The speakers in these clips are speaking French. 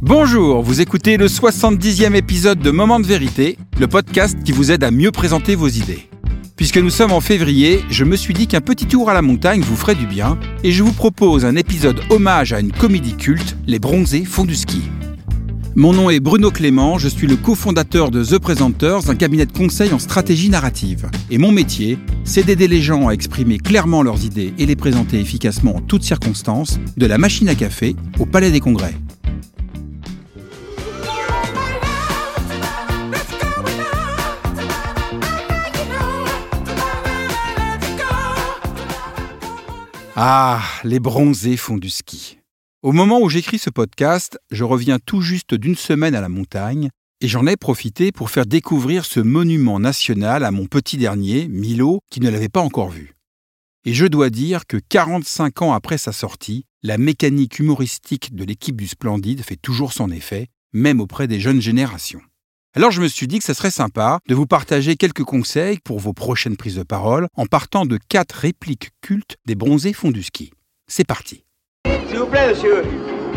Bonjour, vous écoutez le 70e épisode de Moment de vérité, le podcast qui vous aide à mieux présenter vos idées. Puisque nous sommes en février, je me suis dit qu'un petit tour à la montagne vous ferait du bien et je vous propose un épisode hommage à une comédie culte, Les Bronzés font du ski. Mon nom est Bruno Clément, je suis le cofondateur de The Presenters, un cabinet de conseil en stratégie narrative. Et mon métier, c'est d'aider les gens à exprimer clairement leurs idées et les présenter efficacement en toutes circonstances, de la machine à café au palais des congrès. Ah, les bronzés font du ski. Au moment où j'écris ce podcast, je reviens tout juste d'une semaine à la montagne et j'en ai profité pour faire découvrir ce monument national à mon petit dernier, Milo, qui ne l'avait pas encore vu. Et je dois dire que 45 ans après sa sortie, la mécanique humoristique de l'équipe du Splendide fait toujours son effet, même auprès des jeunes générations. Alors je me suis dit que ce serait sympa de vous partager quelques conseils pour vos prochaines prises de parole en partant de quatre répliques cultes des bronzés fonds du ski. C'est parti. S'il vous plaît, monsieur.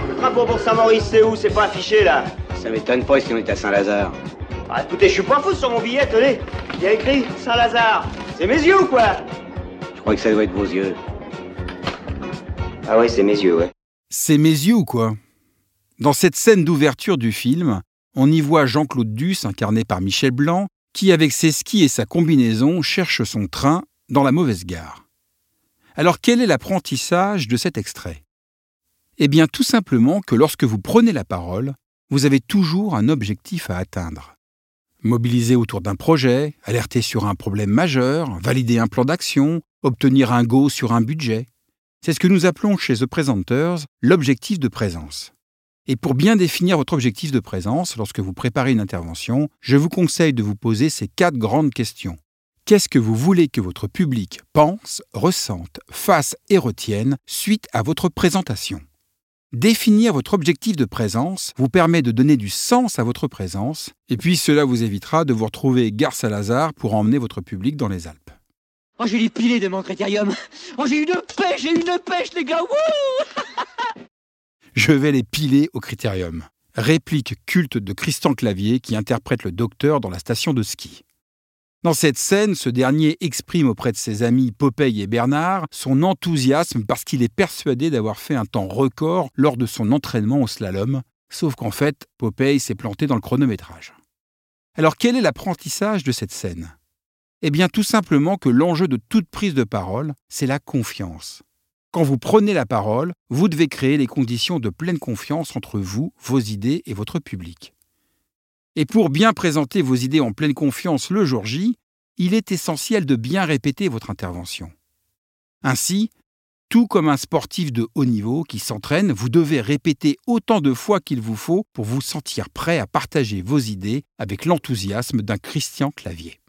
Le drapeau pour Saint-Maurice, c'est où? C'est pas affiché, là Ça m'étonne pas si on est à Saint-Lazare. Ah, écoutez, je suis pas fou sur mon billet, tenez. Il y a écrit Saint-Lazare. C'est mes yeux ou quoi? Je crois que ça doit être vos yeux. Ah ouais, c'est mes yeux, ouais. C'est mes yeux ou quoi? Dans cette scène d'ouverture du film, on y voit Jean-Claude Duss, incarné par Michel Blanc, qui, avec ses skis et sa combinaison, cherche son train dans la mauvaise gare. Alors quel est l'apprentissage de cet extrait? Eh bien tout simplement que lorsque vous prenez la parole, vous avez toujours un objectif à atteindre. Mobiliser autour d'un projet, alerter sur un problème majeur, valider un plan d'action, obtenir un go sur un budget. C'est ce que nous appelons chez The Presenters l'objectif de présence. Et pour bien définir votre objectif de présence lorsque vous préparez une intervention, je vous conseille de vous poser ces quatre grandes questions. Qu'est-ce que vous voulez que votre public pense, ressente, fasse et retienne suite à votre présentation? Définir votre objectif de présence vous permet de donner du sens à votre présence, et puis cela vous évitera de vous retrouver gare Saint-Lazare pour emmener votre public dans les Alpes. Oh, j'ai les pilés de mon critérium. Oh, j'ai une pêche, j'ai une pêche, les gars. Wouh je vais les piler au critérium. Réplique culte de Christian Clavier qui interprète le docteur dans la station de ski. Dans cette scène, ce dernier exprime auprès de ses amis Popeye et Bernard son enthousiasme parce qu'il est persuadé d'avoir fait un temps record lors de son entraînement au slalom, sauf qu'en fait, Popeye s'est planté dans le chronométrage. Alors quel est l'apprentissage de cette scène? Eh bien tout simplement que l'enjeu de toute prise de parole, c'est la confiance. Quand vous prenez la parole, vous devez créer les conditions de pleine confiance entre vous, vos idées et votre public. Et pour bien présenter vos idées en pleine confiance le jour J, il est essentiel de bien répéter votre intervention. Ainsi, tout comme un sportif de haut niveau qui s'entraîne, vous devez répéter autant de fois qu'il vous faut pour vous sentir prêt à partager vos idées avec l'enthousiasme d'un Christian Clavier.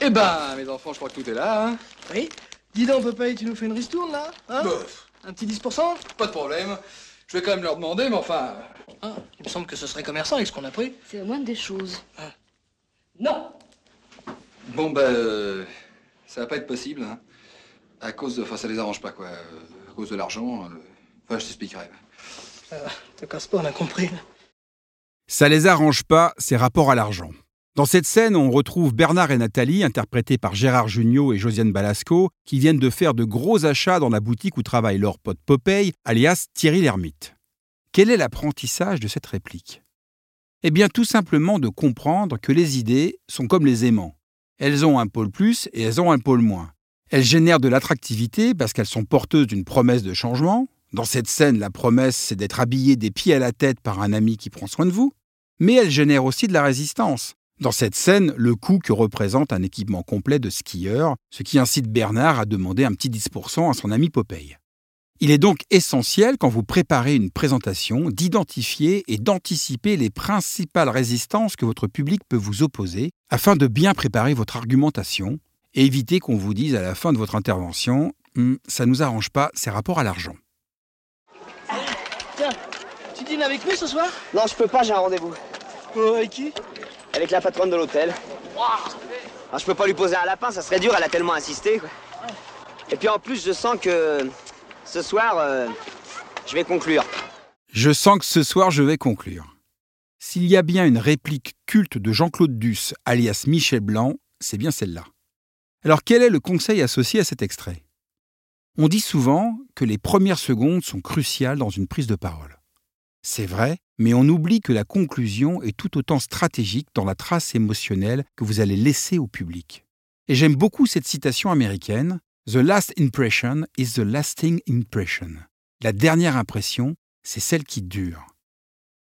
Eh ben, mes enfants, je crois que tout est là, hein Oui Dis donc, Popeye, tu nous fais une ristourne, là hein Bof. Un petit 10% Pas de problème. Je vais quand même leur demander, mais enfin... ah, Il me semble que ce serait commerçant avec ce qu'on a pris. C'est la moindre des choses. Non Bon, ben... euh, ça va pas être possible, hein. À cause de... Enfin, ça les arrange pas, quoi. À cause de l'argent... euh, Enfin, je t'expliquerai. Te casse pas, on a compris. Ça les arrange pas, ces rapports à l'argent. Dans cette scène, on retrouve Bernard et Nathalie, interprétés par Gérard Jugnot et Josiane Balasco, qui viennent de faire de gros achats dans la boutique où travaille leur pote Popeye, alias Thierry l'ermite. Quel est l'apprentissage de cette réplique? Eh bien, tout simplement de comprendre que les idées sont comme les aimants. Elles ont un pôle plus et elles ont un pôle moins. Elles génèrent de l'attractivité parce qu'elles sont porteuses d'une promesse de changement. Dans cette scène, la promesse, c'est d'être habillé des pieds à la tête par un ami qui prend soin de vous. Mais elles génèrent aussi de la résistance. Dans cette scène, le coût que représente un équipement complet de skieur, ce qui incite Bernard à demander un petit 10% à son ami Popeye. Il est donc essentiel, quand vous préparez une présentation, d'identifier et d'anticiper les principales résistances que votre public peut vous opposer, afin de bien préparer votre argumentation et éviter qu'on vous dise à la fin de votre intervention Hum, ça nous arrange pas, c'est rapport à l'argent. Tiens, tu dînes avec nous ce soir? Non, je peux pas, j'ai un rendez-vous. Oh, avec qui? Avec la patronne de l'hôtel. Ah, je peux pas lui poser un lapin, ça serait dur, elle a tellement insisté. quoi. Et puis en plus, je sens que ce soir, euh, je vais conclure. Je sens que ce soir je vais conclure. S'il y a bien une réplique culte de Jean-Claude Duss, alias Michel Blanc, c'est bien celle-là. Alors quel est le conseil associé à cet extrait? On dit souvent que les premières secondes sont cruciales dans une prise de parole. C'est vrai, mais on oublie que la conclusion est tout autant stratégique dans la trace émotionnelle que vous allez laisser au public. Et j'aime beaucoup cette citation américaine The last impression is the lasting impression. La dernière impression, c'est celle qui dure.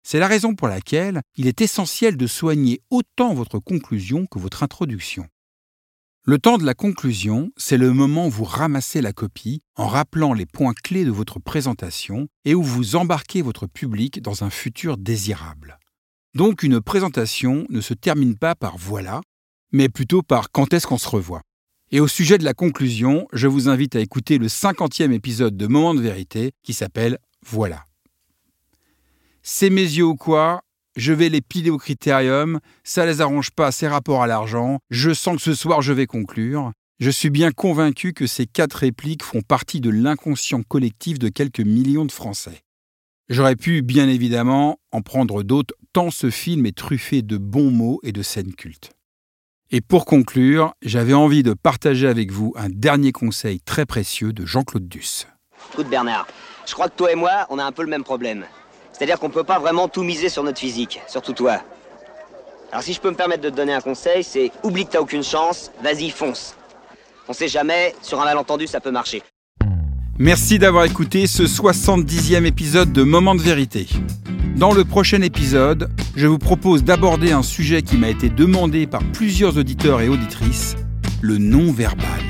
C'est la raison pour laquelle il est essentiel de soigner autant votre conclusion que votre introduction. Le temps de la conclusion, c'est le moment où vous ramassez la copie en rappelant les points clés de votre présentation et où vous embarquez votre public dans un futur désirable. Donc une présentation ne se termine pas par voilà, mais plutôt par quand est-ce qu'on se revoit. Et au sujet de la conclusion, je vous invite à écouter le cinquantième épisode de Moment de vérité qui s'appelle Voilà. C'est mes yeux ou quoi? Je vais les piler au critérium, ça les arrange pas ces rapports à l'argent, je sens que ce soir je vais conclure. Je suis bien convaincu que ces quatre répliques font partie de l'inconscient collectif de quelques millions de Français. J'aurais pu, bien évidemment, en prendre d'autres, tant ce film est truffé de bons mots et de scènes cultes. Et pour conclure, j'avais envie de partager avec vous un dernier conseil très précieux de Jean-Claude Duss. Écoute Bernard, je crois que toi et moi, on a un peu le même problème. C'est-à-dire qu'on peut pas vraiment tout miser sur notre physique, surtout toi. Alors si je peux me permettre de te donner un conseil, c'est oublie que t'as aucune chance, vas-y fonce. On sait jamais, sur un malentendu ça peut marcher. Merci d'avoir écouté ce 70e épisode de Moment de vérité. Dans le prochain épisode, je vous propose d'aborder un sujet qui m'a été demandé par plusieurs auditeurs et auditrices, le non-verbal.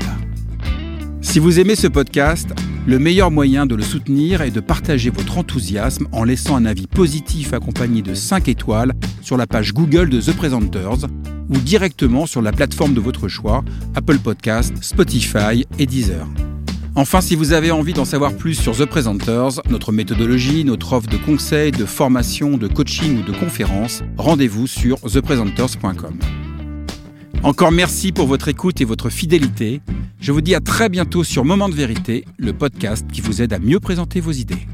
Si vous aimez ce podcast, le meilleur moyen de le soutenir est de partager votre enthousiasme en laissant un avis positif accompagné de 5 étoiles sur la page Google de The Presenters ou directement sur la plateforme de votre choix, Apple Podcast, Spotify et Deezer. Enfin, si vous avez envie d'en savoir plus sur The Presenters, notre méthodologie, notre offre de conseils, de formation, de coaching ou de conférences, rendez-vous sur thepresenters.com. Encore merci pour votre écoute et votre fidélité. Je vous dis à très bientôt sur Moment de vérité, le podcast qui vous aide à mieux présenter vos idées.